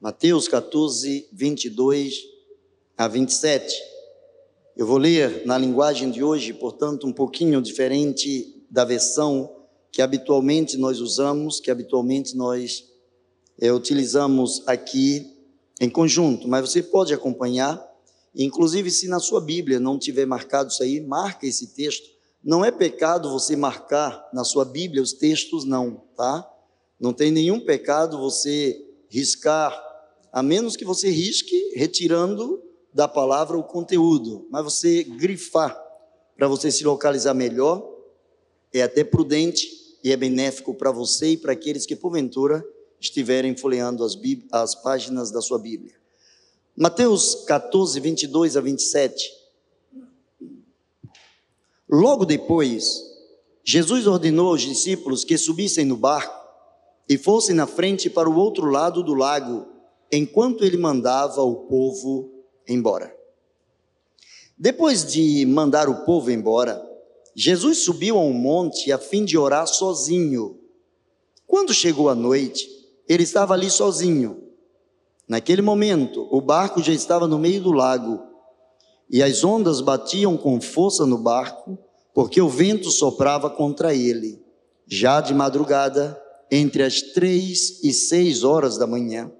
Mateus 14, 22 a 27. Eu vou ler na linguagem de hoje, portanto, um pouquinho diferente da versão que habitualmente nós usamos, que habitualmente nós é, utilizamos aqui em conjunto, mas você pode acompanhar, inclusive se na sua Bíblia não tiver marcado isso aí, marca esse texto. Não é pecado você marcar na sua Bíblia os textos, não, tá? Não tem nenhum pecado você riscar a menos que você risque retirando da palavra o conteúdo, mas você grifar para você se localizar melhor é até prudente e é benéfico para você e para aqueles que porventura estiverem folheando as, as páginas da sua Bíblia. Mateus 14, 22 a 27. Logo depois, Jesus ordenou aos discípulos que subissem no barco e fossem na frente para o outro lado do lago enquanto ele mandava o povo embora. Depois de mandar o povo embora, Jesus subiu a um monte a fim de orar sozinho. Quando chegou a noite, ele estava ali sozinho. Naquele momento, o barco já estava no meio do lago e as ondas batiam com força no barco, porque o vento soprava contra ele. Já de madrugada, entre as três e seis horas da manhã,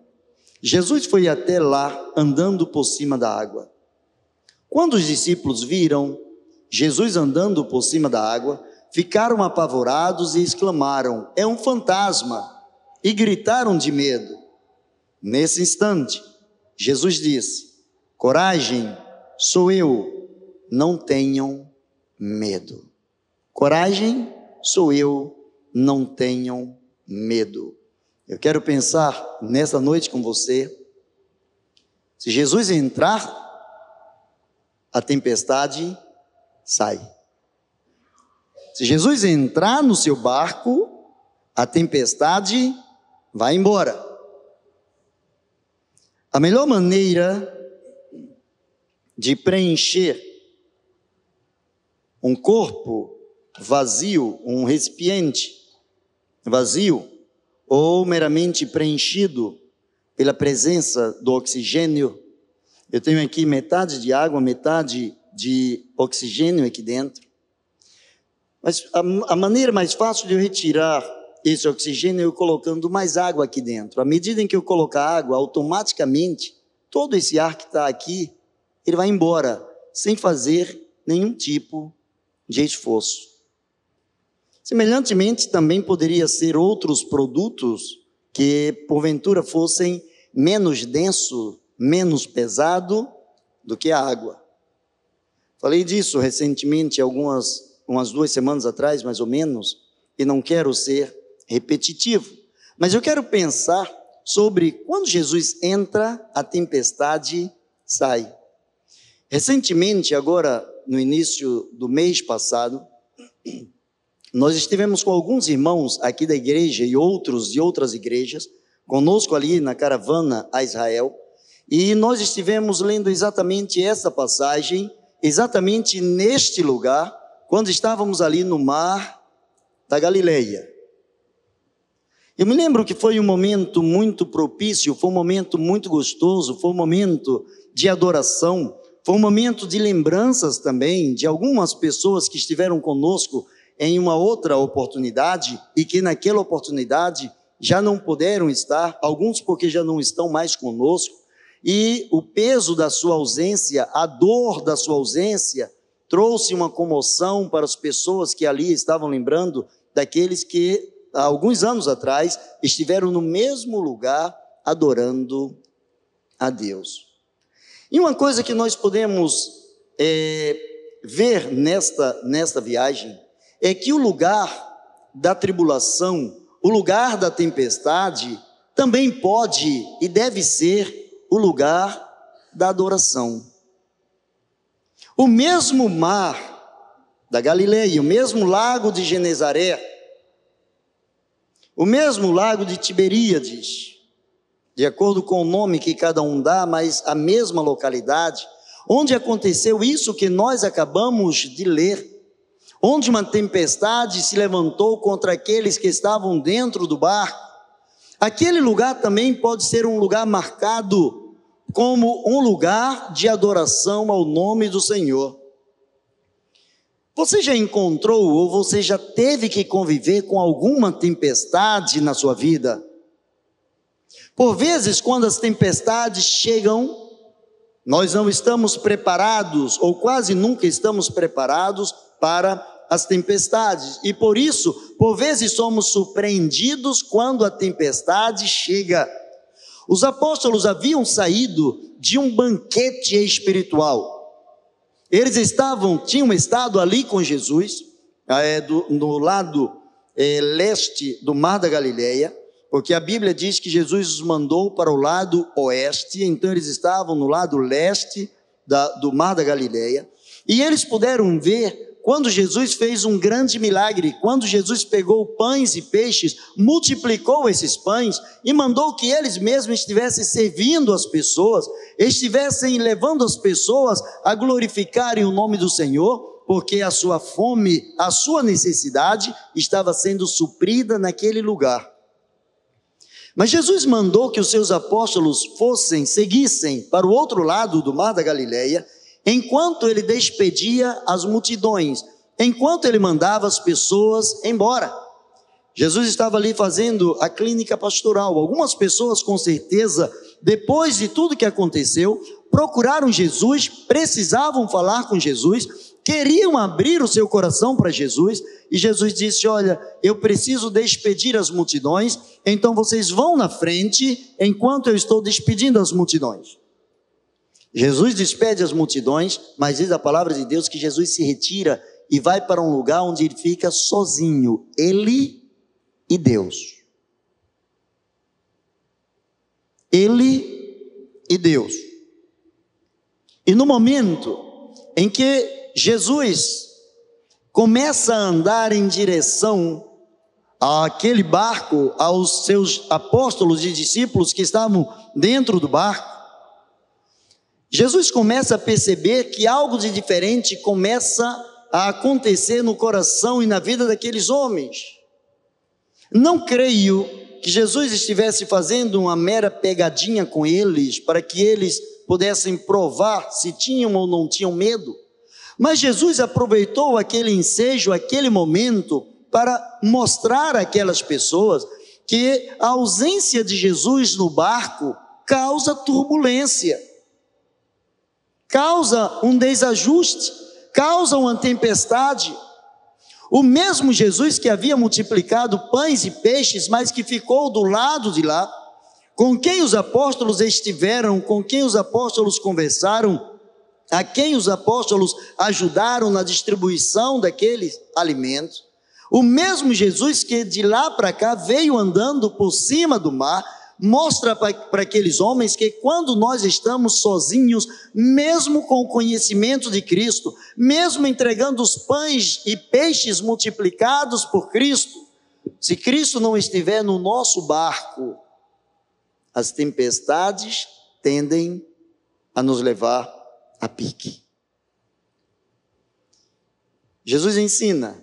Jesus foi até lá andando por cima da água. Quando os discípulos viram Jesus andando por cima da água, ficaram apavorados e exclamaram: É um fantasma! E gritaram de medo. Nesse instante, Jesus disse: Coragem, sou eu, não tenham medo. Coragem, sou eu, não tenham medo. Eu quero pensar nessa noite com você. Se Jesus entrar, a tempestade sai. Se Jesus entrar no seu barco, a tempestade vai embora. A melhor maneira de preencher um corpo vazio, um recipiente vazio, ou meramente preenchido pela presença do oxigênio. Eu tenho aqui metade de água, metade de oxigênio aqui dentro. Mas a, a maneira mais fácil de eu retirar esse oxigênio é eu colocando mais água aqui dentro. À medida em que eu colocar água, automaticamente, todo esse ar que está aqui, ele vai embora, sem fazer nenhum tipo de esforço. Semelhantemente, também poderia ser outros produtos que porventura fossem menos denso, menos pesado do que a água. Falei disso recentemente, algumas umas duas semanas atrás, mais ou menos, e não quero ser repetitivo, mas eu quero pensar sobre quando Jesus entra, a tempestade sai. Recentemente, agora no início do mês passado, nós estivemos com alguns irmãos aqui da igreja e outros de outras igrejas, conosco ali na caravana a Israel, e nós estivemos lendo exatamente essa passagem, exatamente neste lugar, quando estávamos ali no mar da Galileia. Eu me lembro que foi um momento muito propício, foi um momento muito gostoso, foi um momento de adoração, foi um momento de lembranças também de algumas pessoas que estiveram conosco em uma outra oportunidade e que naquela oportunidade já não puderam estar, alguns porque já não estão mais conosco, e o peso da sua ausência, a dor da sua ausência, trouxe uma comoção para as pessoas que ali estavam lembrando daqueles que há alguns anos atrás estiveram no mesmo lugar adorando a Deus. E uma coisa que nós podemos é, ver nesta, nesta viagem é que o lugar da tribulação, o lugar da tempestade, também pode e deve ser o lugar da adoração. O mesmo mar da Galileia, o mesmo lago de Genezaré, o mesmo lago de Tiberíades, de acordo com o nome que cada um dá, mas a mesma localidade, onde aconteceu isso que nós acabamos de ler onde uma tempestade se levantou contra aqueles que estavam dentro do barco. Aquele lugar também pode ser um lugar marcado como um lugar de adoração ao nome do Senhor. Você já encontrou ou você já teve que conviver com alguma tempestade na sua vida? Por vezes, quando as tempestades chegam, nós não estamos preparados, ou quase nunca estamos preparados para as tempestades. E por isso, por vezes somos surpreendidos quando a tempestade chega. Os apóstolos haviam saído de um banquete espiritual. Eles estavam, tinham estado ali com Jesus, é, do, no lado é, leste do Mar da Galileia, porque a Bíblia diz que Jesus os mandou para o lado oeste, então eles estavam no lado leste da, do Mar da Galileia, e eles puderam ver quando Jesus fez um grande milagre, quando Jesus pegou pães e peixes, multiplicou esses pães e mandou que eles mesmos estivessem servindo as pessoas, estivessem levando as pessoas a glorificarem o nome do Senhor, porque a sua fome, a sua necessidade estava sendo suprida naquele lugar. Mas Jesus mandou que os seus apóstolos fossem, seguissem para o outro lado do mar da Galileia, enquanto ele despedia as multidões, enquanto ele mandava as pessoas embora. Jesus estava ali fazendo a clínica pastoral. Algumas pessoas, com certeza, depois de tudo que aconteceu, procuraram Jesus, precisavam falar com Jesus, queriam abrir o seu coração para Jesus, e Jesus disse: Olha, eu preciso despedir as multidões, então vocês vão na frente enquanto eu estou despedindo as multidões. Jesus despede as multidões, mas diz a palavra de Deus que Jesus se retira e vai para um lugar onde ele fica sozinho, ele e Deus. Ele e Deus. E no momento em que Jesus começa a andar em direção àquele barco, aos seus apóstolos e discípulos que estavam dentro do barco, Jesus começa a perceber que algo de diferente começa a acontecer no coração e na vida daqueles homens. Não creio que Jesus estivesse fazendo uma mera pegadinha com eles para que eles pudessem provar se tinham ou não tinham medo. Mas Jesus aproveitou aquele ensejo, aquele momento, para mostrar àquelas pessoas que a ausência de Jesus no barco causa turbulência, causa um desajuste, causa uma tempestade. O mesmo Jesus que havia multiplicado pães e peixes, mas que ficou do lado de lá, com quem os apóstolos estiveram, com quem os apóstolos conversaram, a quem os apóstolos ajudaram na distribuição daqueles alimentos, o mesmo Jesus que de lá para cá veio andando por cima do mar, mostra para aqueles homens que quando nós estamos sozinhos, mesmo com o conhecimento de Cristo, mesmo entregando os pães e peixes multiplicados por Cristo, se Cristo não estiver no nosso barco, as tempestades tendem a nos levar a pique. Jesus ensina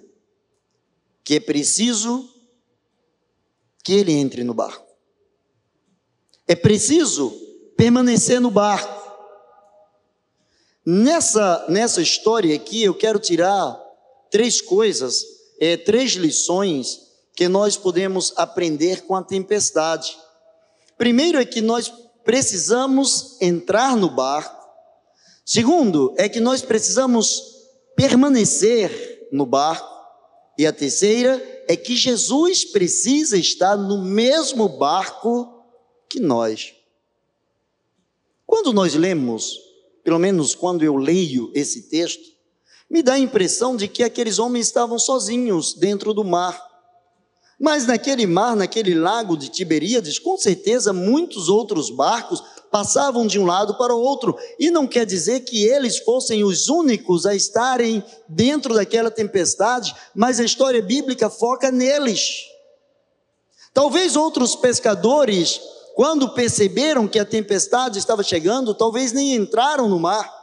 que é preciso que ele entre no barco. É preciso permanecer no barco. Nessa, nessa história aqui, eu quero tirar três coisas, é, três lições que nós podemos aprender com a tempestade. Primeiro é que nós precisamos entrar no barco Segundo, é que nós precisamos permanecer no barco. E a terceira é que Jesus precisa estar no mesmo barco que nós. Quando nós lemos, pelo menos quando eu leio esse texto, me dá a impressão de que aqueles homens estavam sozinhos dentro do mar. Mas naquele mar, naquele lago de Tiberíades, com certeza muitos outros barcos passavam de um lado para o outro, e não quer dizer que eles fossem os únicos a estarem dentro daquela tempestade, mas a história bíblica foca neles. Talvez outros pescadores, quando perceberam que a tempestade estava chegando, talvez nem entraram no mar,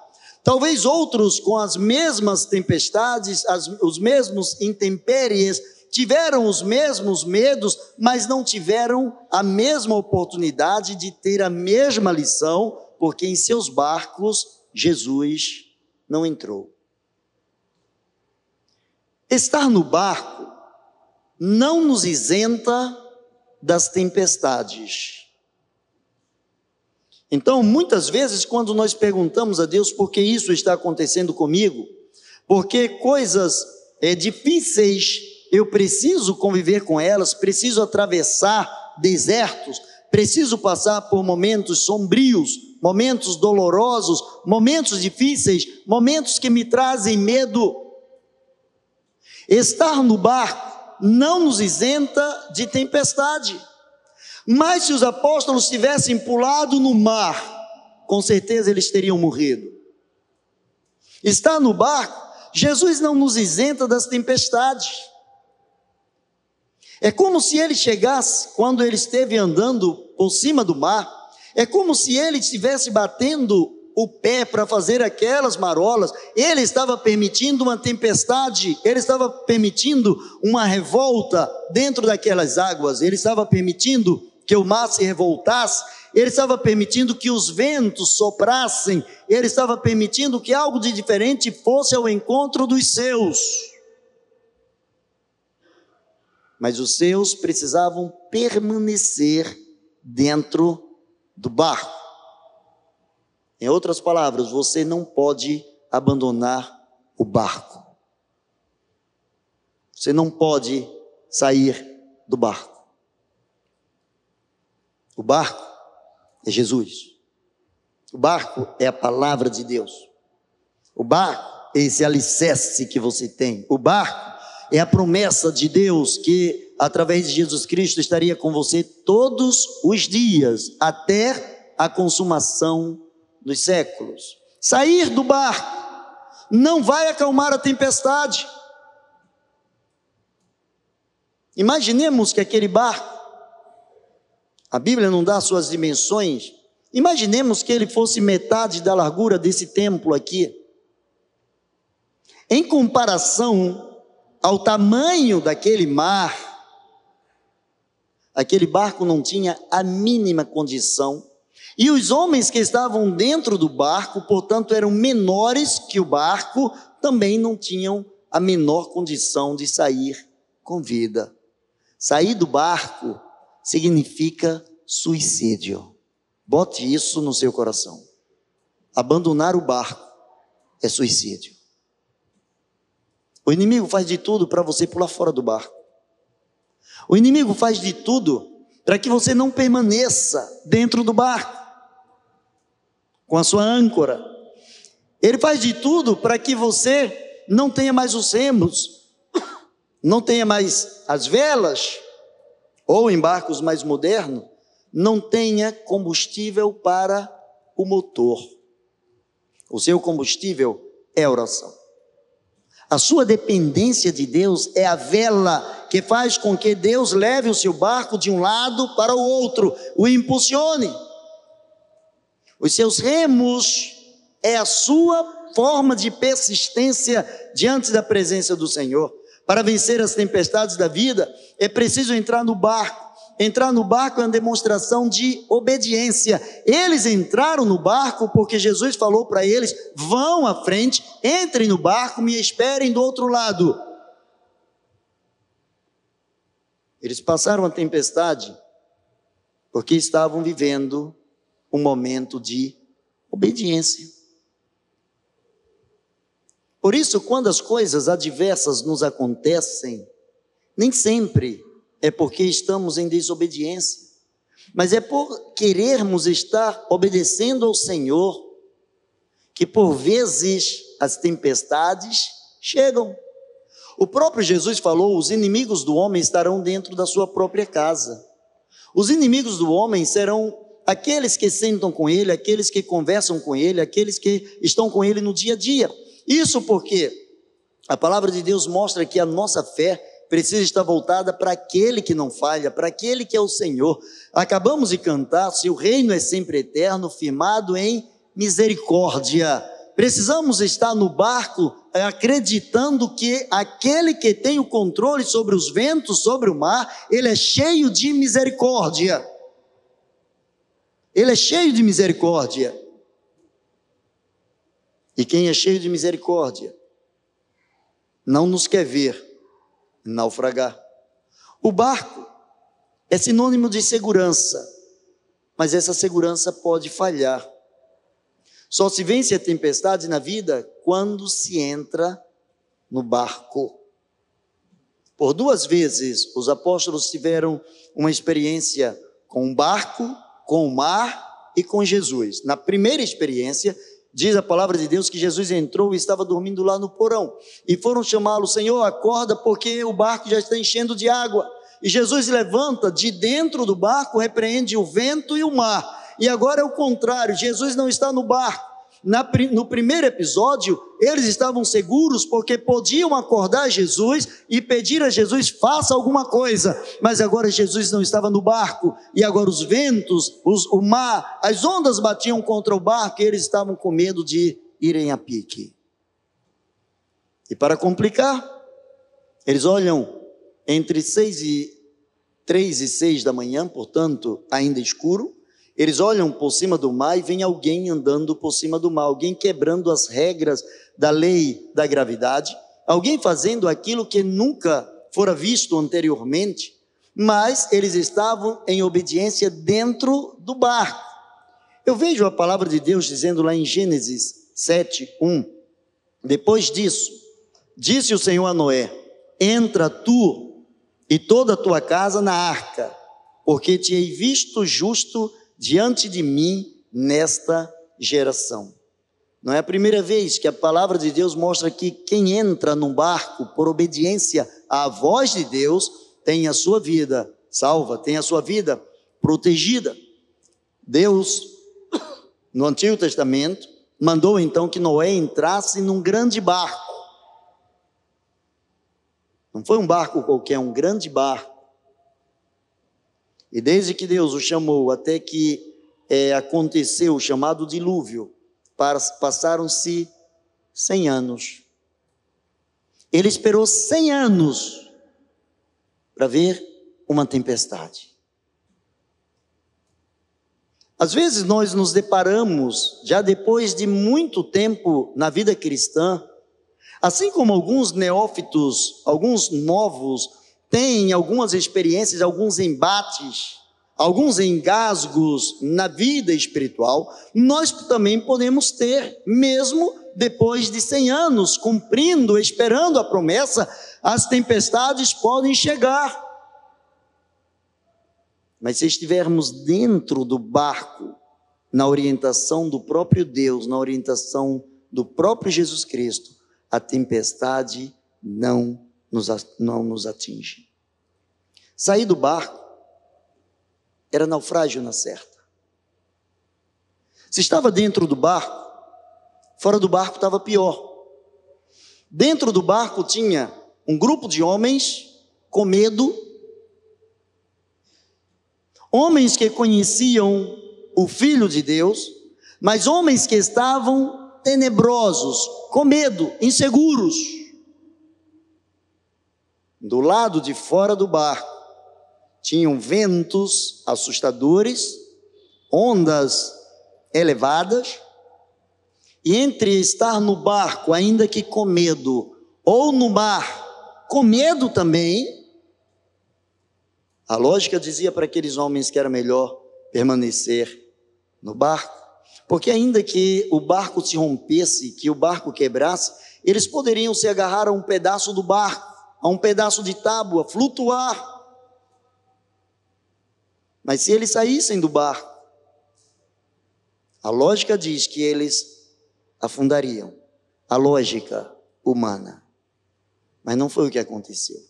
Talvez outros com as mesmas tempestades, as, os mesmos intempéries, tiveram os mesmos medos, mas não tiveram a mesma oportunidade de ter a mesma lição, porque em seus barcos Jesus não entrou. Estar no barco não nos isenta das tempestades. Então, muitas vezes, quando nós perguntamos a Deus por que isso está acontecendo comigo, porque coisas é, difíceis eu preciso conviver com elas, preciso atravessar desertos, preciso passar por momentos sombrios, momentos dolorosos, momentos difíceis, momentos que me trazem medo. Estar no barco não nos isenta de tempestade. Mas se os apóstolos tivessem pulado no mar, com certeza eles teriam morrido. Estar no barco, Jesus não nos isenta das tempestades. É como se ele chegasse, quando ele esteve andando por cima do mar, é como se ele estivesse batendo o pé para fazer aquelas marolas, ele estava permitindo uma tempestade, ele estava permitindo uma revolta dentro daquelas águas, ele estava permitindo que o mar se revoltasse, ele estava permitindo que os ventos soprassem, ele estava permitindo que algo de diferente fosse ao encontro dos seus. Mas os seus precisavam permanecer dentro do barco. Em outras palavras, você não pode abandonar o barco. Você não pode sair do barco. O barco é Jesus. O barco é a palavra de Deus. O barco é esse alicerce que você tem. O barco é a promessa de Deus que, através de Jesus Cristo, estaria com você todos os dias, até a consumação dos séculos. Sair do barco não vai acalmar a tempestade. Imaginemos que aquele barco, a Bíblia não dá suas dimensões, imaginemos que ele fosse metade da largura desse templo aqui. Em comparação ao tamanho daquele mar, aquele barco não tinha a mínima condição e os homens que estavam dentro do barco, portanto, eram menores que o barco, também não tinham a menor condição de sair com vida. Sair do barco significa suicídio. Bote isso no seu coração. Abandonar o barco é suicídio. O inimigo faz de tudo para você pular fora do barco. O inimigo faz de tudo para que você não permaneça dentro do barco com a sua âncora. Ele faz de tudo para que você não tenha mais os remos, não tenha mais as velas, ou em barcos mais modernos, não tenha combustível para o motor. O seu combustível é oração. A sua dependência de Deus é a vela que faz com que Deus leve o seu barco de um lado para o outro, o impulsione. Os seus remos é a sua forma de persistência diante da presença do Senhor. Para vencer as tempestades da vida, é preciso entrar no barco. Entrar no barco é uma demonstração de obediência. Eles entraram no barco porque Jesus falou para eles: vão à frente, entrem no barco, me esperem do outro lado. Eles passaram a tempestade porque estavam vivendo um momento de obediência. Por isso, quando as coisas adversas nos acontecem, nem sempre é porque estamos em desobediência, mas é por querermos estar obedecendo ao Senhor, que por vezes as tempestades chegam. O próprio Jesus falou: os inimigos do homem estarão dentro da sua própria casa. Os inimigos do homem serão aqueles que sentam com ele, aqueles que conversam com ele, aqueles que estão com ele no dia a dia. Isso porque a palavra de Deus mostra que a nossa fé precisa estar voltada para aquele que não falha, para aquele que é o Senhor. Acabamos de cantar, seu reino é sempre eterno, firmado em misericórdia. Precisamos estar no barco acreditando que aquele que tem o controle sobre os ventos, sobre o mar, ele é cheio de misericórdia. Ele é cheio de misericórdia. E quem é cheio de misericórdia não nos quer ver naufragar. O barco é sinônimo de segurança, mas essa segurança pode falhar. Só se vence a tempestade na vida quando se entra no barco. Por duas vezes os apóstolos tiveram uma experiência com o barco, com o mar e com Jesus. Na primeira experiência, diz a palavra de Deus que Jesus entrou e estava dormindo lá no porão. E foram chamá-lo, Senhor, acorda, porque o barco já está enchendo de água. E Jesus levanta de dentro do barco, repreende o vento e o mar. E agora é o contrário, Jesus não está no barco. Na, no primeiro episódio, eles estavam seguros porque podiam acordar Jesus e pedir a Jesus: faça alguma coisa. Mas agora Jesus não estava no barco, e agora os ventos, os, o mar, as ondas batiam contra o barco e eles estavam com medo de irem a pique. E para complicar, eles olham entre seis e três e seis da manhã, portanto, ainda escuro, eles olham por cima do mar e vem alguém andando por cima do mar, alguém quebrando as regras da lei da gravidade, alguém fazendo aquilo que nunca fora visto anteriormente, mas eles estavam em obediência dentro do barco. Eu vejo a palavra de Deus dizendo lá em Gênesis 7, 1. Depois disso, disse o Senhor a Noé: Entra tu e toda a tua casa na arca, porque te hei visto justo diante de mim nesta geração. Não é a primeira vez que a palavra de Deus mostra que quem entra num barco por obediência à voz de Deus tem a sua vida salva, tem a sua vida protegida. Deus, no Antigo Testamento, mandou então que Noé entrasse num grande barco não foi um barco qualquer, um grande barco. E desde que Deus o chamou até que é, aconteceu o chamado dilúvio, passaram-se cem anos. Ele esperou cem anos para ver uma tempestade. Às vezes nós nos deparamos, já depois de muito tempo na vida cristã, Assim como alguns neófitos, alguns novos, têm algumas experiências, alguns embates, alguns engasgos na vida espiritual, nós também podemos ter, mesmo depois de 100 anos, cumprindo, esperando a promessa, as tempestades podem chegar. Mas se estivermos dentro do barco, na orientação do próprio Deus, na orientação do próprio Jesus Cristo, a tempestade não nos, não nos atinge. Sair do barco era naufrágio na certa. Se estava dentro do barco, fora do barco estava pior. Dentro do barco tinha um grupo de homens com medo, homens que conheciam o Filho de Deus, mas homens que estavam tenebrosos, com medo, inseguros. Do lado de fora do barco tinham ventos assustadores, ondas elevadas, e entre estar no barco, ainda que com medo, ou no mar, com medo também, a lógica dizia para aqueles homens que era melhor permanecer no barco. Porque ainda que o barco se rompesse, que o barco quebrasse, eles poderiam se agarrar a um pedaço do barco, a um pedaço de tábua, flutuar. Mas se eles saíssem do barco, a lógica diz que eles afundariam. A lógica humana. Mas não foi o que aconteceu.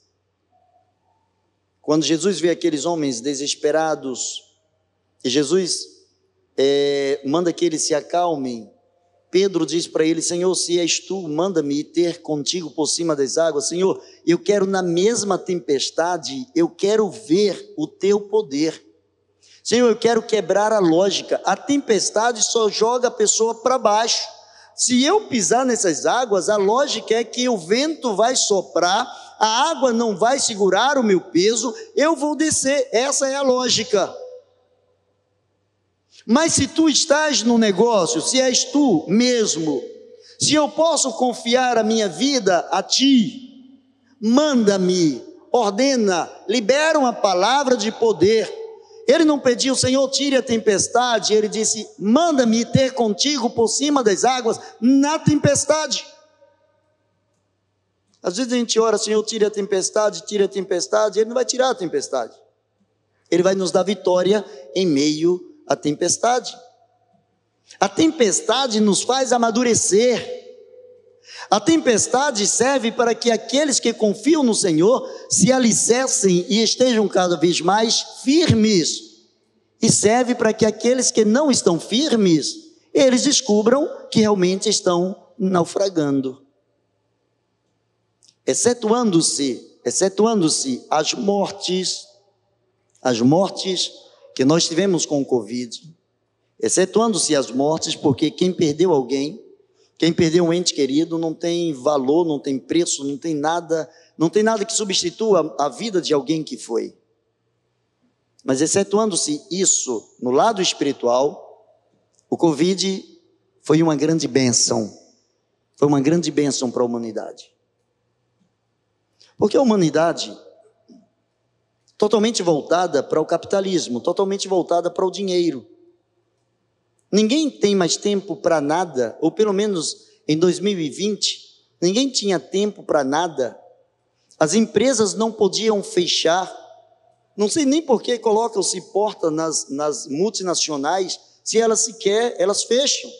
Quando Jesus vê aqueles homens desesperados, e Jesus é, manda que eles se acalmem. Pedro diz para ele: Senhor, se és tu, manda-me ter contigo por cima das águas. Senhor, eu quero na mesma tempestade, eu quero ver o teu poder. Senhor, eu quero quebrar a lógica. A tempestade só joga a pessoa para baixo, Se eu pisar nessas águas, a lógica é que o vento vai soprar, a água não vai segurar o meu peso, eu vou descer. Essa é a lógica. Mas se tu estás no negócio, se és tu mesmo, se eu posso confiar a minha vida a ti, manda-me, ordena, libera uma palavra de poder. Ele não pediu, Senhor, tire a tempestade, ele disse: manda-me ter contigo por cima das águas na tempestade. Às vezes a gente ora, Senhor, tire a tempestade, tire a tempestade, ele não vai tirar a tempestade. Ele vai nos dar vitória em meio à tempestade. A tempestade nos faz amadurecer. A tempestade serve para que aqueles que confiam no Senhor se alicercem e estejam cada vez mais firmes. E serve para que aqueles que não estão firmes, eles descubram que realmente estão naufragando. Excetuando-se, excetuando-se as mortes, as mortes que nós tivemos com o Covid, excetuando-se as mortes, porque quem perdeu alguém, quem perdeu um ente querido, não tem valor, não tem preço, não tem nada, não tem nada que substitua a vida de alguém que foi. Mas excetuando-se isso no lado espiritual, o Covid foi uma grande bênção. Foi uma grande bênção para a humanidade. Porque a humanidade, totalmente voltada para o capitalismo, totalmente voltada para o dinheiro, Ninguém tem mais tempo para nada, ou pelo menos em 2020, ninguém tinha tempo para nada. As empresas não podiam fechar. Não sei nem por que colocam-se porta nas, nas multinacionais, se elas sequer, elas fecham.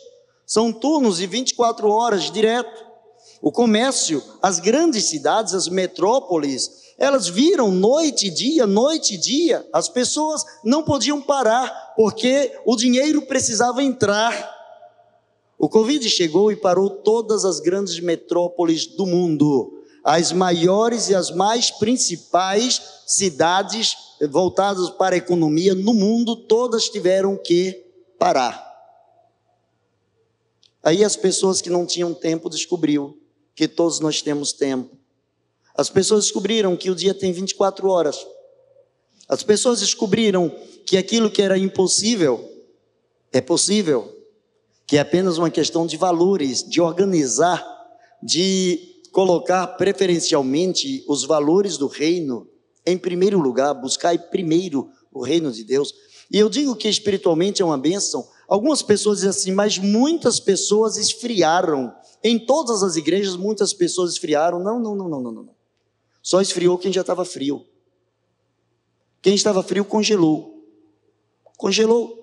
São turnos de 24 horas direto. O comércio, as grandes cidades, as metrópoles, elas viram noite e dia, noite e dia, as pessoas não podiam parar, porque o dinheiro precisava entrar. O Covid chegou e parou todas as grandes metrópoles do mundo, as maiores e as mais principais cidades voltadas para a economia no mundo, todas tiveram que parar. Aí as pessoas que não tinham tempo descobriu que todos nós temos tempo. As pessoas descobriram que o dia tem 24 horas. As pessoas descobriram que aquilo que era impossível é possível, que é apenas uma questão de valores, de organizar, de colocar preferencialmente os valores do reino em primeiro lugar, buscar primeiro o reino de Deus. E eu digo que espiritualmente é uma bênção. Algumas pessoas dizem assim, mas muitas pessoas esfriaram. Em todas as igrejas, muitas pessoas esfriaram. Não, não, não, não, não, não. Só esfriou quem já estava frio. Quem estava frio congelou. Congelou.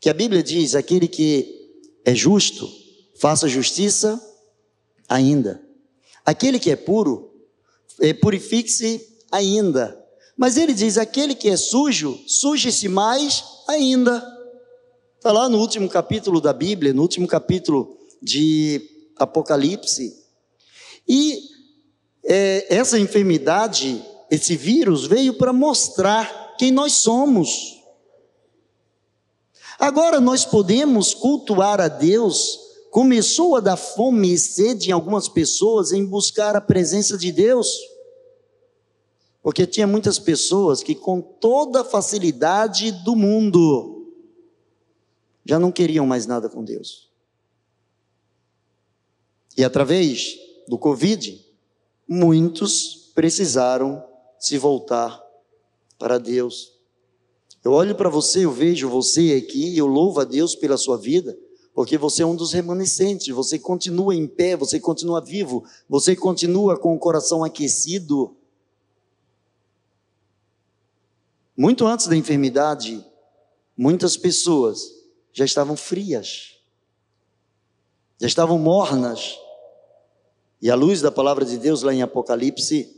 Que a Bíblia diz: aquele que é justo, faça justiça ainda. Aquele que é puro, é, purifique-se ainda. Mas ele diz: aquele que é sujo, suje-se mais ainda. Está lá no último capítulo da Bíblia, no último capítulo de Apocalipse. E é, essa enfermidade, esse vírus, veio para mostrar quem nós somos. Agora nós podemos cultuar a Deus. Começou a dar fome e sede em algumas pessoas em buscar a presença de Deus. Porque tinha muitas pessoas que, com toda a facilidade do mundo, já não queriam mais nada com Deus. E através do Covid, muitos precisaram se voltar para Deus. Eu olho para você, eu vejo você aqui, eu louvo a Deus pela sua vida, porque você é um dos remanescentes, você continua em pé, você continua vivo, você continua com o coração aquecido. Muito antes da enfermidade, muitas pessoas já estavam frias, já estavam mornas, e à luz da palavra de Deus, lá em Apocalipse,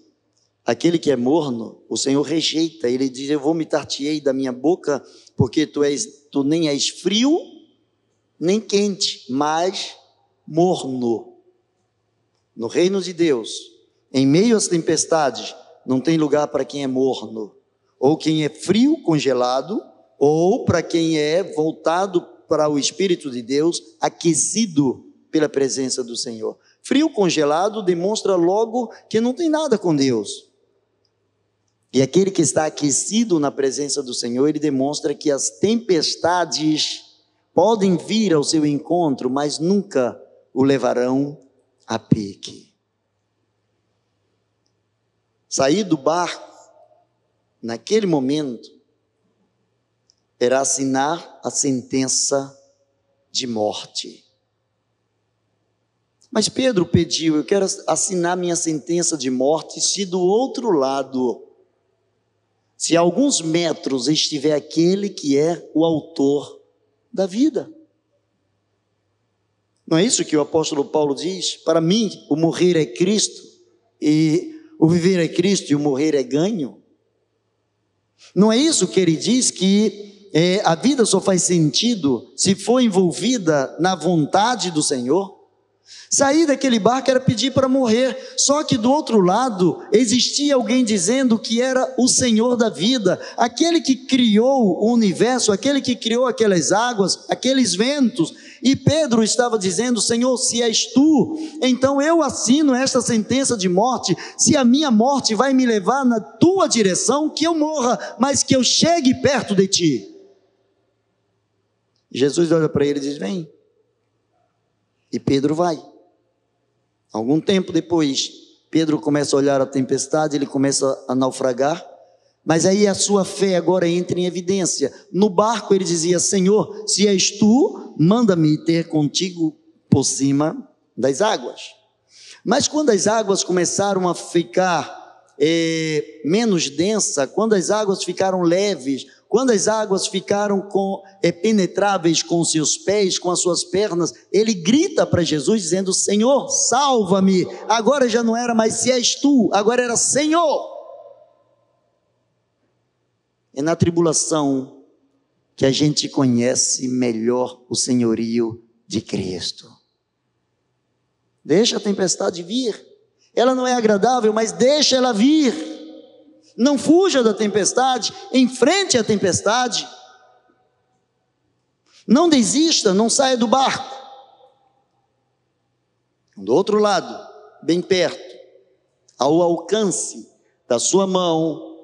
aquele que é morno, o Senhor rejeita. Ele diz: Eu vomitar-te-ei da minha boca, porque tu, és, tu nem és frio, nem quente, mas morno. No reino de Deus, em meio às tempestades, não tem lugar para quem é morno, ou quem é frio, congelado, ou para quem é voltado para o Espírito de Deus, aquecido pela presença do Senhor. Frio congelado demonstra logo que não tem nada com Deus. E aquele que está aquecido na presença do Senhor, ele demonstra que as tempestades podem vir ao seu encontro, mas nunca o levarão a pique. Sair do barco, naquele momento, era assinar a sentença de morte. Mas Pedro pediu: Eu quero assinar minha sentença de morte, se do outro lado, se a alguns metros estiver aquele que é o autor da vida. Não é isso que o apóstolo Paulo diz? Para mim, o morrer é Cristo, e o viver é Cristo e o morrer é ganho. Não é isso que ele diz que é, a vida só faz sentido se for envolvida na vontade do Senhor? Sair daquele barco era pedir para morrer, só que do outro lado existia alguém dizendo que era o Senhor da vida, aquele que criou o universo, aquele que criou aquelas águas, aqueles ventos. E Pedro estava dizendo: Senhor, se és tu, então eu assino esta sentença de morte. Se a minha morte vai me levar na tua direção, que eu morra, mas que eu chegue perto de ti. Jesus olha para ele e diz: Vem. E Pedro vai. Algum tempo depois, Pedro começa a olhar a tempestade, ele começa a naufragar, mas aí a sua fé agora entra em evidência. No barco ele dizia: Senhor, se és tu, manda-me ter contigo por cima das águas. Mas quando as águas começaram a ficar é, menos densa, quando as águas ficaram leves, quando as águas ficaram com, é, penetráveis com seus pés, com as suas pernas, ele grita para Jesus dizendo: Senhor, salva-me. Agora já não era mais se és tu, agora era Senhor. É na tribulação que a gente conhece melhor o senhorio de Cristo. Deixa a tempestade vir. Ela não é agradável, mas deixa ela vir. Não fuja da tempestade, enfrente a tempestade. Não desista, não saia do barco. Do outro lado, bem perto, ao alcance da sua mão,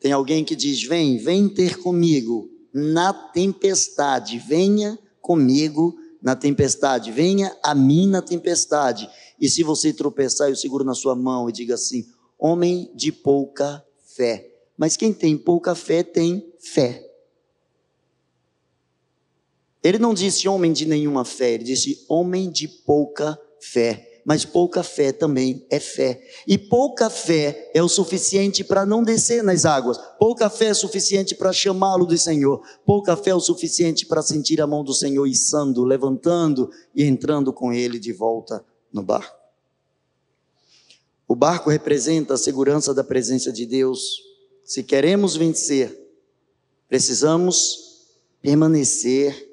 tem alguém que diz: Vem, vem ter comigo na tempestade, venha comigo na tempestade, venha a mim na tempestade. E se você tropeçar, eu seguro na sua mão e diga assim: homem de pouca fé. Mas quem tem pouca fé tem fé. Ele não disse homem de nenhuma fé, ele disse homem de pouca fé. Mas pouca fé também é fé. E pouca fé é o suficiente para não descer nas águas. Pouca fé é suficiente para chamá-lo de Senhor. Pouca fé é o suficiente para sentir a mão do Senhor içando, levantando e entrando com ele de volta no barco. O barco representa a segurança da presença de Deus. Se queremos vencer, precisamos permanecer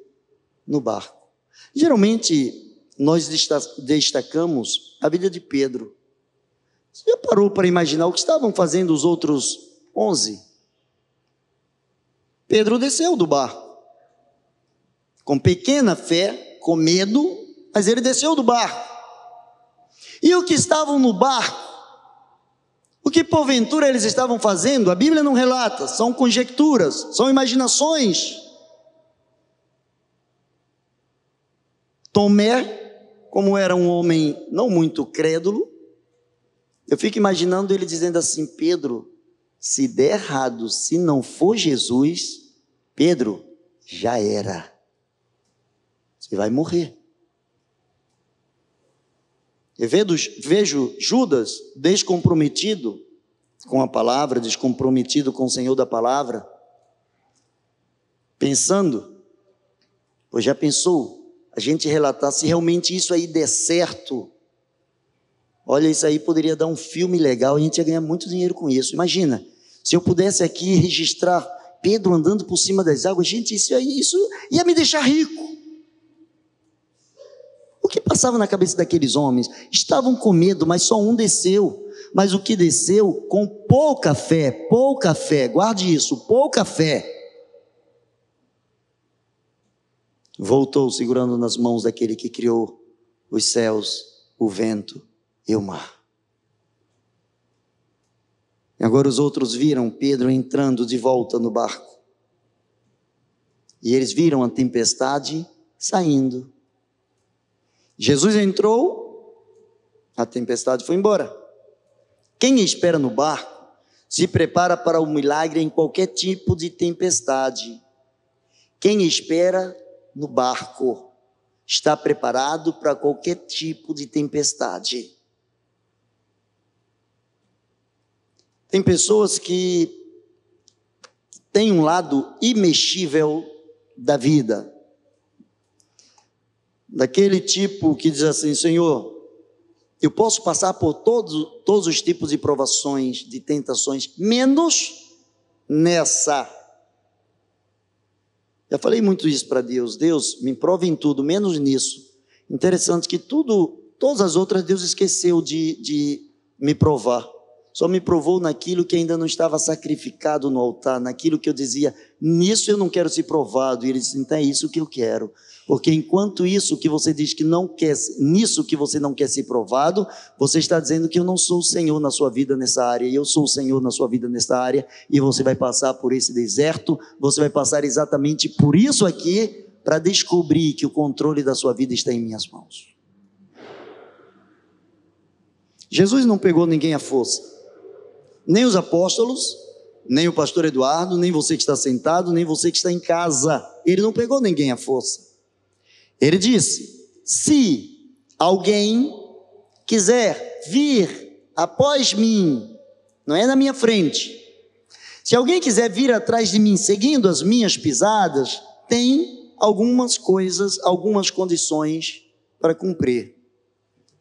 no barco. Geralmente, nós destacamos a vida de Pedro. Você já parou para imaginar o que estavam fazendo os outros onze? Pedro desceu do barco, com pequena fé, com medo, mas ele desceu do barco. E o que estavam no barco o que porventura eles estavam fazendo, a Bíblia não relata, são conjecturas, são imaginações. Tomé, como era um homem não muito crédulo, eu fico imaginando ele dizendo assim: Pedro, se der errado, se não for Jesus, Pedro, já era. Você vai morrer. Eu vejo Judas descomprometido com a palavra, descomprometido com o Senhor da palavra, pensando, pois já pensou, a gente relatar se realmente isso aí der certo, olha, isso aí poderia dar um filme legal, a gente ia ganhar muito dinheiro com isso. Imagina, se eu pudesse aqui registrar Pedro andando por cima das águas, gente, isso aí, isso ia me deixar rico. O que passava na cabeça daqueles homens? Estavam com medo, mas só um desceu. Mas o que desceu com pouca fé, pouca fé, guarde isso, pouca fé. voltou segurando nas mãos daquele que criou os céus, o vento e o mar. E agora os outros viram Pedro entrando de volta no barco. E eles viram a tempestade saindo. Jesus entrou, a tempestade foi embora. Quem espera no barco se prepara para o milagre em qualquer tipo de tempestade. Quem espera no barco está preparado para qualquer tipo de tempestade. Tem pessoas que têm um lado imexível da vida. Daquele tipo que diz assim: Senhor, eu posso passar por todos, todos os tipos de provações, de tentações, menos nessa. Já falei muito isso para Deus. Deus, me prove em tudo, menos nisso. Interessante que tudo, todas as outras, Deus esqueceu de, de me provar. Só me provou naquilo que ainda não estava sacrificado no altar, naquilo que eu dizia, nisso eu não quero ser provado. E ele disse, então é isso que eu quero. Porque enquanto isso que você diz que não quer, nisso que você não quer ser provado, você está dizendo que eu não sou o Senhor na sua vida nessa área, e eu sou o Senhor na sua vida nessa área, e você vai passar por esse deserto, você vai passar exatamente por isso aqui, para descobrir que o controle da sua vida está em minhas mãos. Jesus não pegou ninguém à força, nem os apóstolos, nem o pastor Eduardo, nem você que está sentado, nem você que está em casa. Ele não pegou ninguém à força. Ele disse: Se alguém quiser vir após mim, não é na minha frente, se alguém quiser vir atrás de mim seguindo as minhas pisadas, tem algumas coisas, algumas condições para cumprir.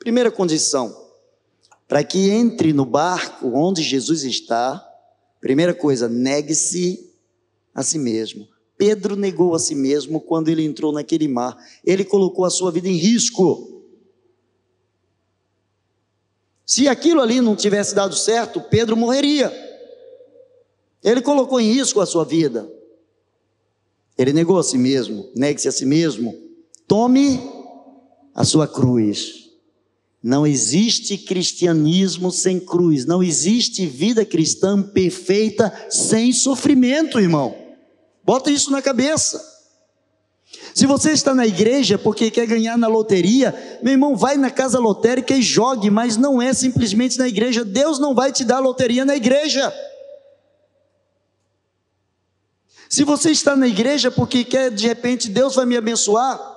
Primeira condição, para que entre no barco onde Jesus está, primeira coisa, negue-se a si mesmo. Pedro negou a si mesmo quando ele entrou naquele mar. Ele colocou a sua vida em risco. Se aquilo ali não tivesse dado certo, Pedro morreria. Ele colocou em risco a sua vida. Ele negou a si mesmo, negue-se a si mesmo. Tome a sua cruz. Não existe cristianismo sem cruz, não existe vida cristã perfeita sem sofrimento, irmão. Bota isso na cabeça. Se você está na igreja porque quer ganhar na loteria, meu irmão, vai na casa lotérica e jogue, mas não é simplesmente na igreja. Deus não vai te dar loteria na igreja. Se você está na igreja porque quer, de repente, Deus vai me abençoar,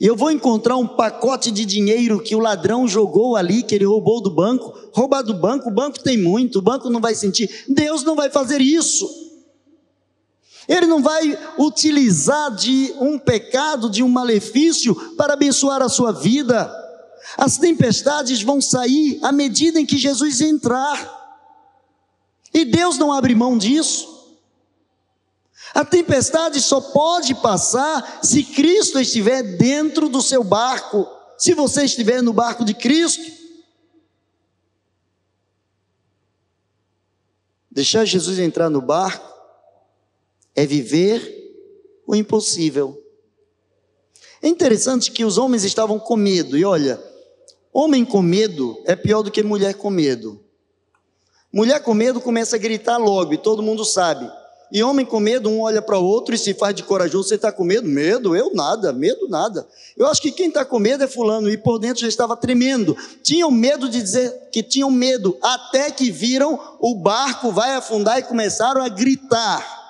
e eu vou encontrar um pacote de dinheiro que o ladrão jogou ali, que ele roubou do banco, roubar do banco, o banco tem muito, o banco não vai sentir. Deus não vai fazer isso. Ele não vai utilizar de um pecado, de um malefício para abençoar a sua vida. As tempestades vão sair à medida em que Jesus entrar. E Deus não abre mão disso. A tempestade só pode passar se Cristo estiver dentro do seu barco. Se você estiver no barco de Cristo. Deixar Jesus entrar no barco é viver o impossível. É interessante que os homens estavam com medo, e olha, homem com medo é pior do que mulher com medo. Mulher com medo começa a gritar logo, e todo mundo sabe. E homem com medo, um olha para o outro e se faz de corajoso. Você está com medo? Medo? Eu nada, medo nada. Eu acho que quem está com medo é fulano, e por dentro já estava tremendo. Tinham medo de dizer que tinham medo, até que viram o barco vai afundar e começaram a gritar.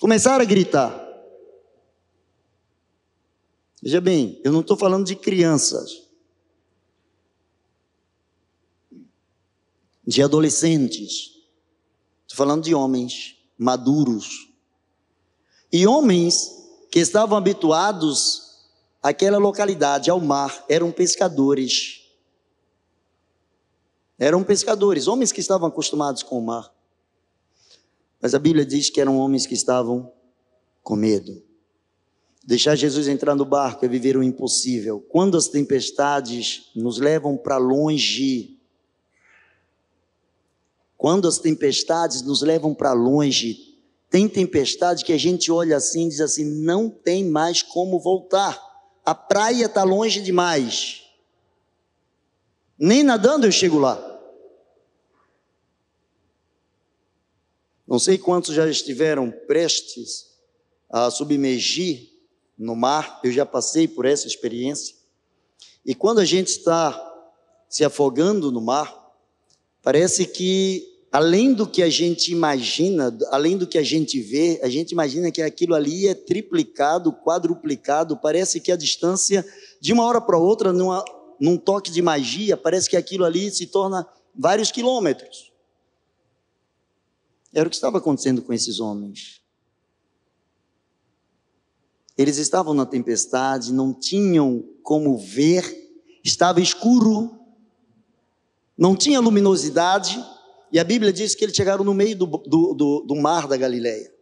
Começaram a gritar. Veja bem, eu não estou falando de crianças, de adolescentes, estou falando de homens maduros. E homens que estavam habituados àquela localidade, ao mar, eram pescadores. Eram pescadores, homens que estavam acostumados com o mar. Mas a Bíblia diz que eram homens que estavam com medo. Deixar Jesus entrar no barco é viver o impossível. Quando as tempestades nos levam para longe, quando as tempestades nos levam para longe, Tem tempestade que a gente olha assim e diz assim: não tem mais como voltar. A praia está longe demais. Nem nadando eu chego lá. Não sei quantos já estiveram prestes a submergir no mar, eu já passei por essa experiência. E quando a gente está se afogando no mar, parece que além do que a gente imagina, além do que a gente vê, a gente imagina que aquilo ali é triplicado, quadruplicado, parece que a distância de uma hora para outra, numa, num toque de magia, parece que aquilo ali se torna vários quilômetros. Era o que estava acontecendo com esses homens. Eles estavam na tempestade, não tinham como ver, estava escuro, não tinha luminosidade, e a Bíblia diz que eles chegaram no meio do, do, do, do mar da Galileia.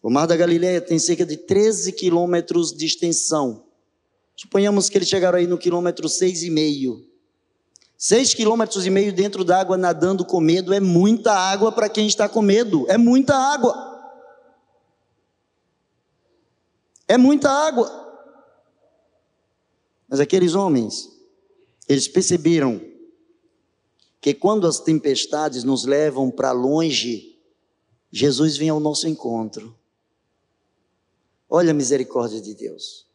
O mar da Galileia tem cerca de 13 quilômetros de extensão. Suponhamos que eles chegaram aí no quilômetro seis e meio. Seis quilômetros e meio dentro d'água nadando com medo é muita água para quem está com medo. É muita água. É muita água. Mas aqueles homens, eles perceberam que quando as tempestades nos levam para longe, Jesus vem ao nosso encontro. Olha a misericórdia de Deus.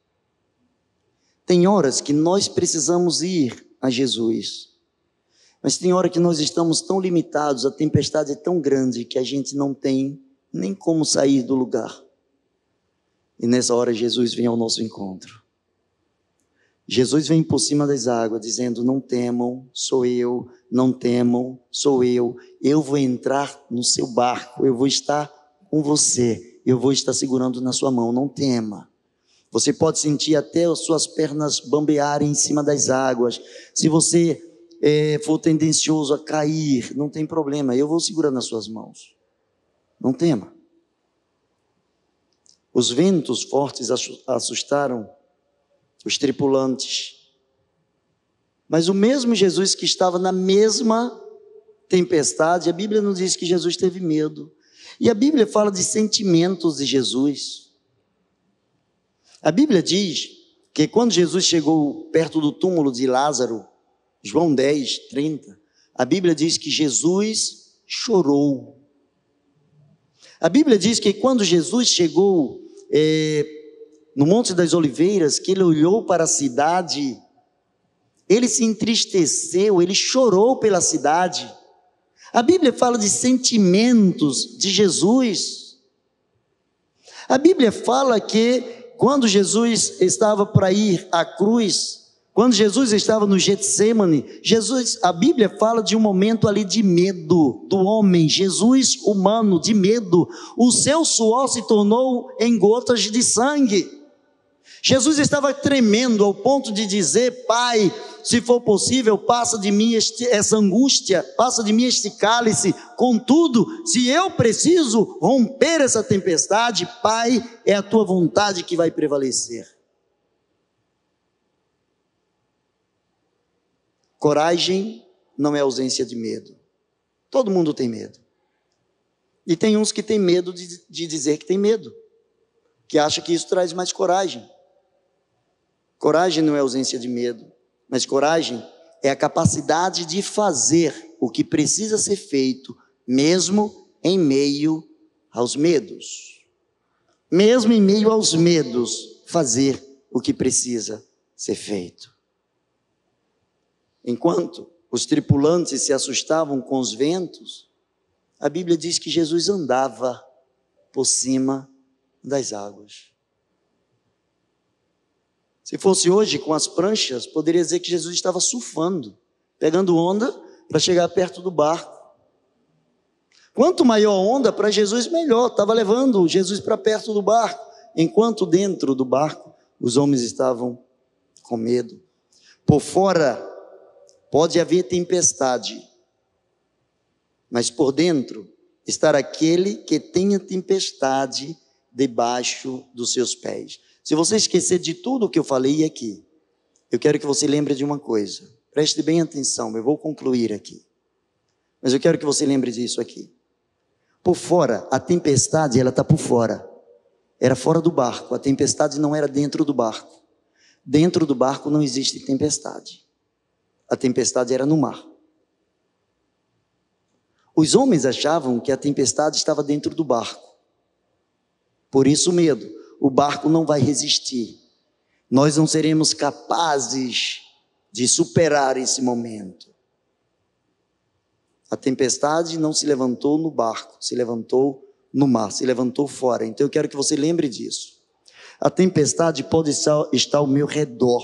Tem horas que nós precisamos ir a Jesus. Mas tem hora que nós estamos tão limitados, a tempestade é tão grande que a gente não tem nem como sair do lugar. E nessa hora Jesus vem ao nosso encontro. Jesus vem por cima das águas, dizendo: Não temam, sou eu, não temam, sou eu. Eu vou entrar no seu barco, eu vou estar com você, eu vou estar segurando na sua mão, não tema. Você pode sentir até as suas pernas bambearem em cima das águas. Se você é, for tendencioso a cair, não tem problema, eu vou segurar nas suas mãos. Não tema. Os ventos fortes assustaram os tripulantes. Mas o mesmo Jesus que estava na mesma tempestade, a Bíblia não diz que Jesus teve medo. E a Bíblia fala de sentimentos de Jesus. A Bíblia diz que quando Jesus chegou perto do túmulo de Lázaro, João 10, 30, a Bíblia diz que Jesus chorou. A Bíblia diz que quando Jesus chegou é, no Monte das Oliveiras, que ele olhou para a cidade, ele se entristeceu, ele chorou pela cidade. A Bíblia fala de sentimentos de Jesus. A Bíblia fala que quando Jesus estava para ir à cruz, quando Jesus estava no Getsemane, Jesus, a Bíblia fala de um momento ali de medo do homem, Jesus humano, de medo. O seu suor se tornou em gotas de sangue. Jesus estava tremendo ao ponto de dizer: Pai, se for possível, passa de mim este, essa angústia, passa de mim este cálice. Contudo, se eu preciso romper essa tempestade, Pai, é a tua vontade que vai prevalecer. Coragem não é ausência de medo. Todo mundo tem medo. E tem uns que têm medo de, de dizer que tem medo, que acha que isso traz mais coragem. Coragem não é ausência de medo. Mas coragem é a capacidade de fazer o que precisa ser feito, mesmo em meio aos medos. Mesmo em meio aos medos, fazer o que precisa ser feito. Enquanto os tripulantes se assustavam com os ventos, a Bíblia diz que Jesus andava por cima das águas. Se fosse hoje com as pranchas, poderia dizer que Jesus estava surfando, pegando onda para chegar perto do barco. Quanto maior a onda para Jesus, melhor. Estava levando Jesus para perto do barco, enquanto dentro do barco os homens estavam com medo. Por fora pode haver tempestade, mas por dentro estar aquele que tem a tempestade debaixo dos seus pés. Se você esquecer de tudo o que eu falei aqui, eu quero que você lembre de uma coisa. Preste bem atenção, eu vou concluir aqui. Mas eu quero que você lembre disso aqui. por fora, a tempestade ela está por fora. Era fora do barco, a tempestade não era dentro do barco. Dentro do barco não existe tempestade. A tempestade era no mar. Os homens achavam que a tempestade estava dentro do barco. Por isso, medo. O barco não vai resistir. Nós não seremos capazes de superar esse momento. A tempestade não se levantou no barco, se levantou no mar, se levantou fora. Então eu quero que você lembre disso. A tempestade pode estar ao meu redor.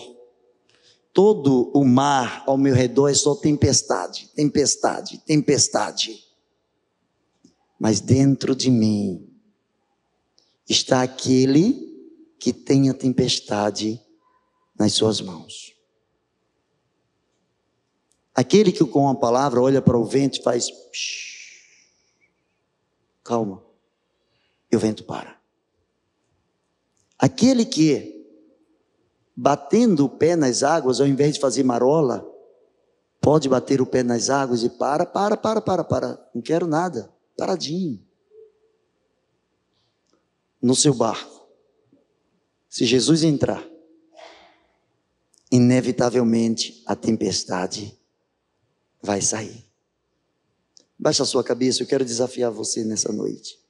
Todo o mar ao meu redor é só tempestade, tempestade, tempestade. Mas dentro de mim está aquele que tem a tempestade nas suas mãos. Aquele que com a palavra olha para o vento e faz. calma. E o vento para. Aquele que, batendo o pé nas águas, ao invés de fazer marola, pode bater o pé nas águas e para, para, para, para, para. Não quero nada. Paradinho. No seu barco. Se Jesus entrar, inevitavelmente a tempestade vai sair. Baixa a sua cabeça, eu quero desafiar você nessa noite.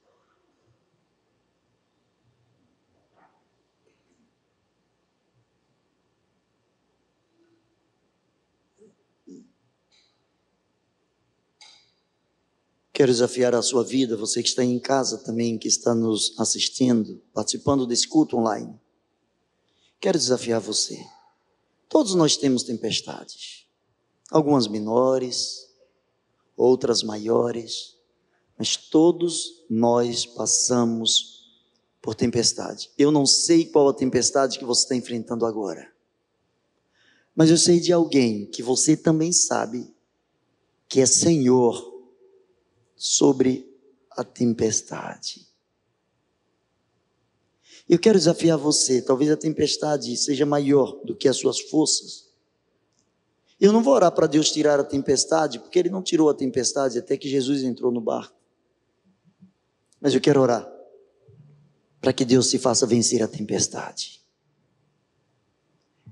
Quero desafiar a sua vida, você que está em casa também, que está nos assistindo, participando desse culto online. Quero desafiar você. Todos nós temos tempestades. Algumas menores, outras maiores, mas todos nós passamos por tempestade. Eu não sei qual a tempestade que você está enfrentando agora, mas eu sei de alguém que você também sabe que é Senhor sobre a tempestade. Eu quero desafiar você, talvez a tempestade seja maior do que as suas forças. Eu não vou orar para Deus tirar a tempestade, porque Ele não tirou a tempestade até que Jesus entrou no barco. Mas eu quero orar para que Deus se faça vencer a tempestade.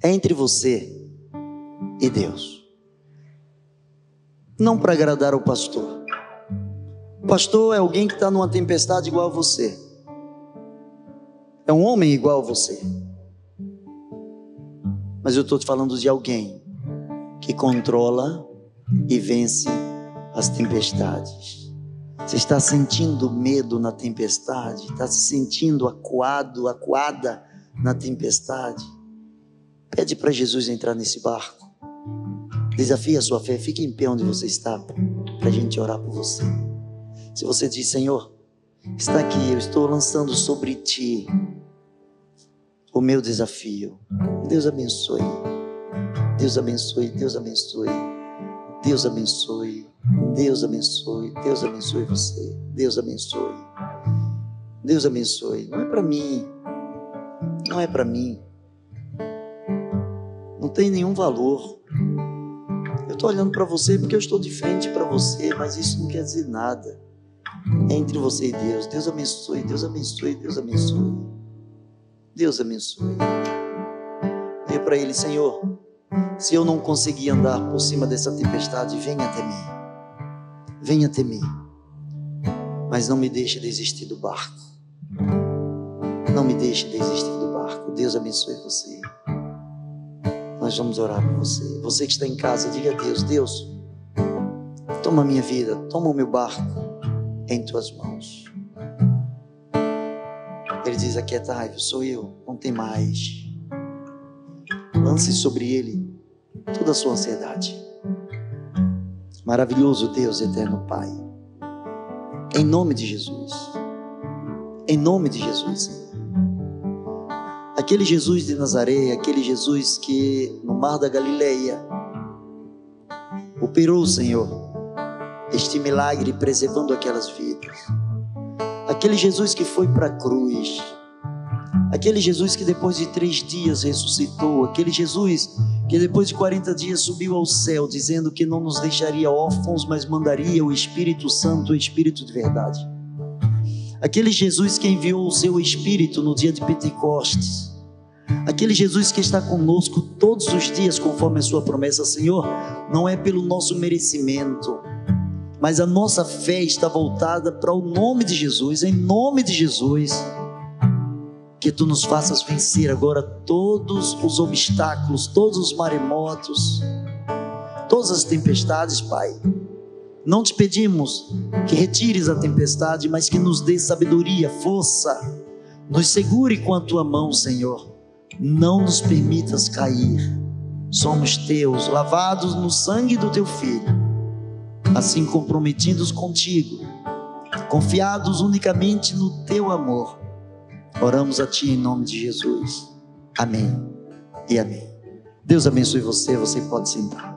É entre você e Deus. Não para agradar o pastor. Pastor é alguém que está numa tempestade igual a você. É um homem igual a você. Mas eu estou te falando de alguém que controla e vence as tempestades. Você está sentindo medo na tempestade? Está se sentindo acuado, acuada na tempestade? Pede para Jesus entrar nesse barco. Desafia a sua fé. Fique em pé onde você está para a gente orar por você. Se você diz, Senhor, está aqui, eu estou lançando sobre ti o meu desafio. Deus abençoe. Deus abençoe, Deus abençoe. Deus abençoe. Deus abençoe. Deus abençoe você. Deus abençoe. Deus abençoe. Não é para mim. Não é para mim. Não tem nenhum valor. Eu estou olhando para você porque eu estou de frente para você, mas isso não quer dizer nada. Entre você e Deus. Deus abençoe, Deus abençoe, Deus abençoe. Deus abençoe. Diga para ele, Senhor, se eu não conseguir andar por cima dessa tempestade, venha até mim. Venha até mim. Mas não me deixe desistir do barco. Não me deixe desistir do barco. Deus abençoe você. Nós vamos orar por você. Você que está em casa, diga a Deus: Deus, toma a minha vida, toma o meu barco em tuas mãos. Ele diz: Aquietai-vos, sou eu, não tem mais. Lance sobre ele toda a sua ansiedade. Maravilhoso Deus, eterno Pai. Em nome de Jesus. Em nome de Jesus, Aquele Jesus de Nazaré, aquele Jesus que no mar da Galileia operou, Senhor, este milagre preservando aquelas vidas. Aquele Jesus que foi para a cruz, aquele Jesus que depois de três dias ressuscitou, aquele Jesus que depois de 40 dias subiu ao céu, dizendo que não nos deixaria órfãos, mas mandaria o Espírito Santo, o Espírito de verdade. aquele Jesus que enviou o seu Espírito no dia de Pentecostes, aquele Jesus que está conosco todos os dias, conforme a sua promessa, Senhor, não é pelo nosso merecimento, mas a nossa fé está voltada para o nome de Jesus, em nome de Jesus. Que tu nos faças vencer agora todos os obstáculos, todos os maremotos, todas as tempestades, Pai. Não te pedimos que retires a tempestade, mas que nos dê sabedoria, força, nos segure com a tua mão, Senhor. Não nos permitas cair. Somos teus, lavados no sangue do teu filho assim comprometidos contigo, confiados unicamente no teu amor. Oramos a ti em nome de Jesus. Amém e amém. Deus abençoe você, você pode sentar.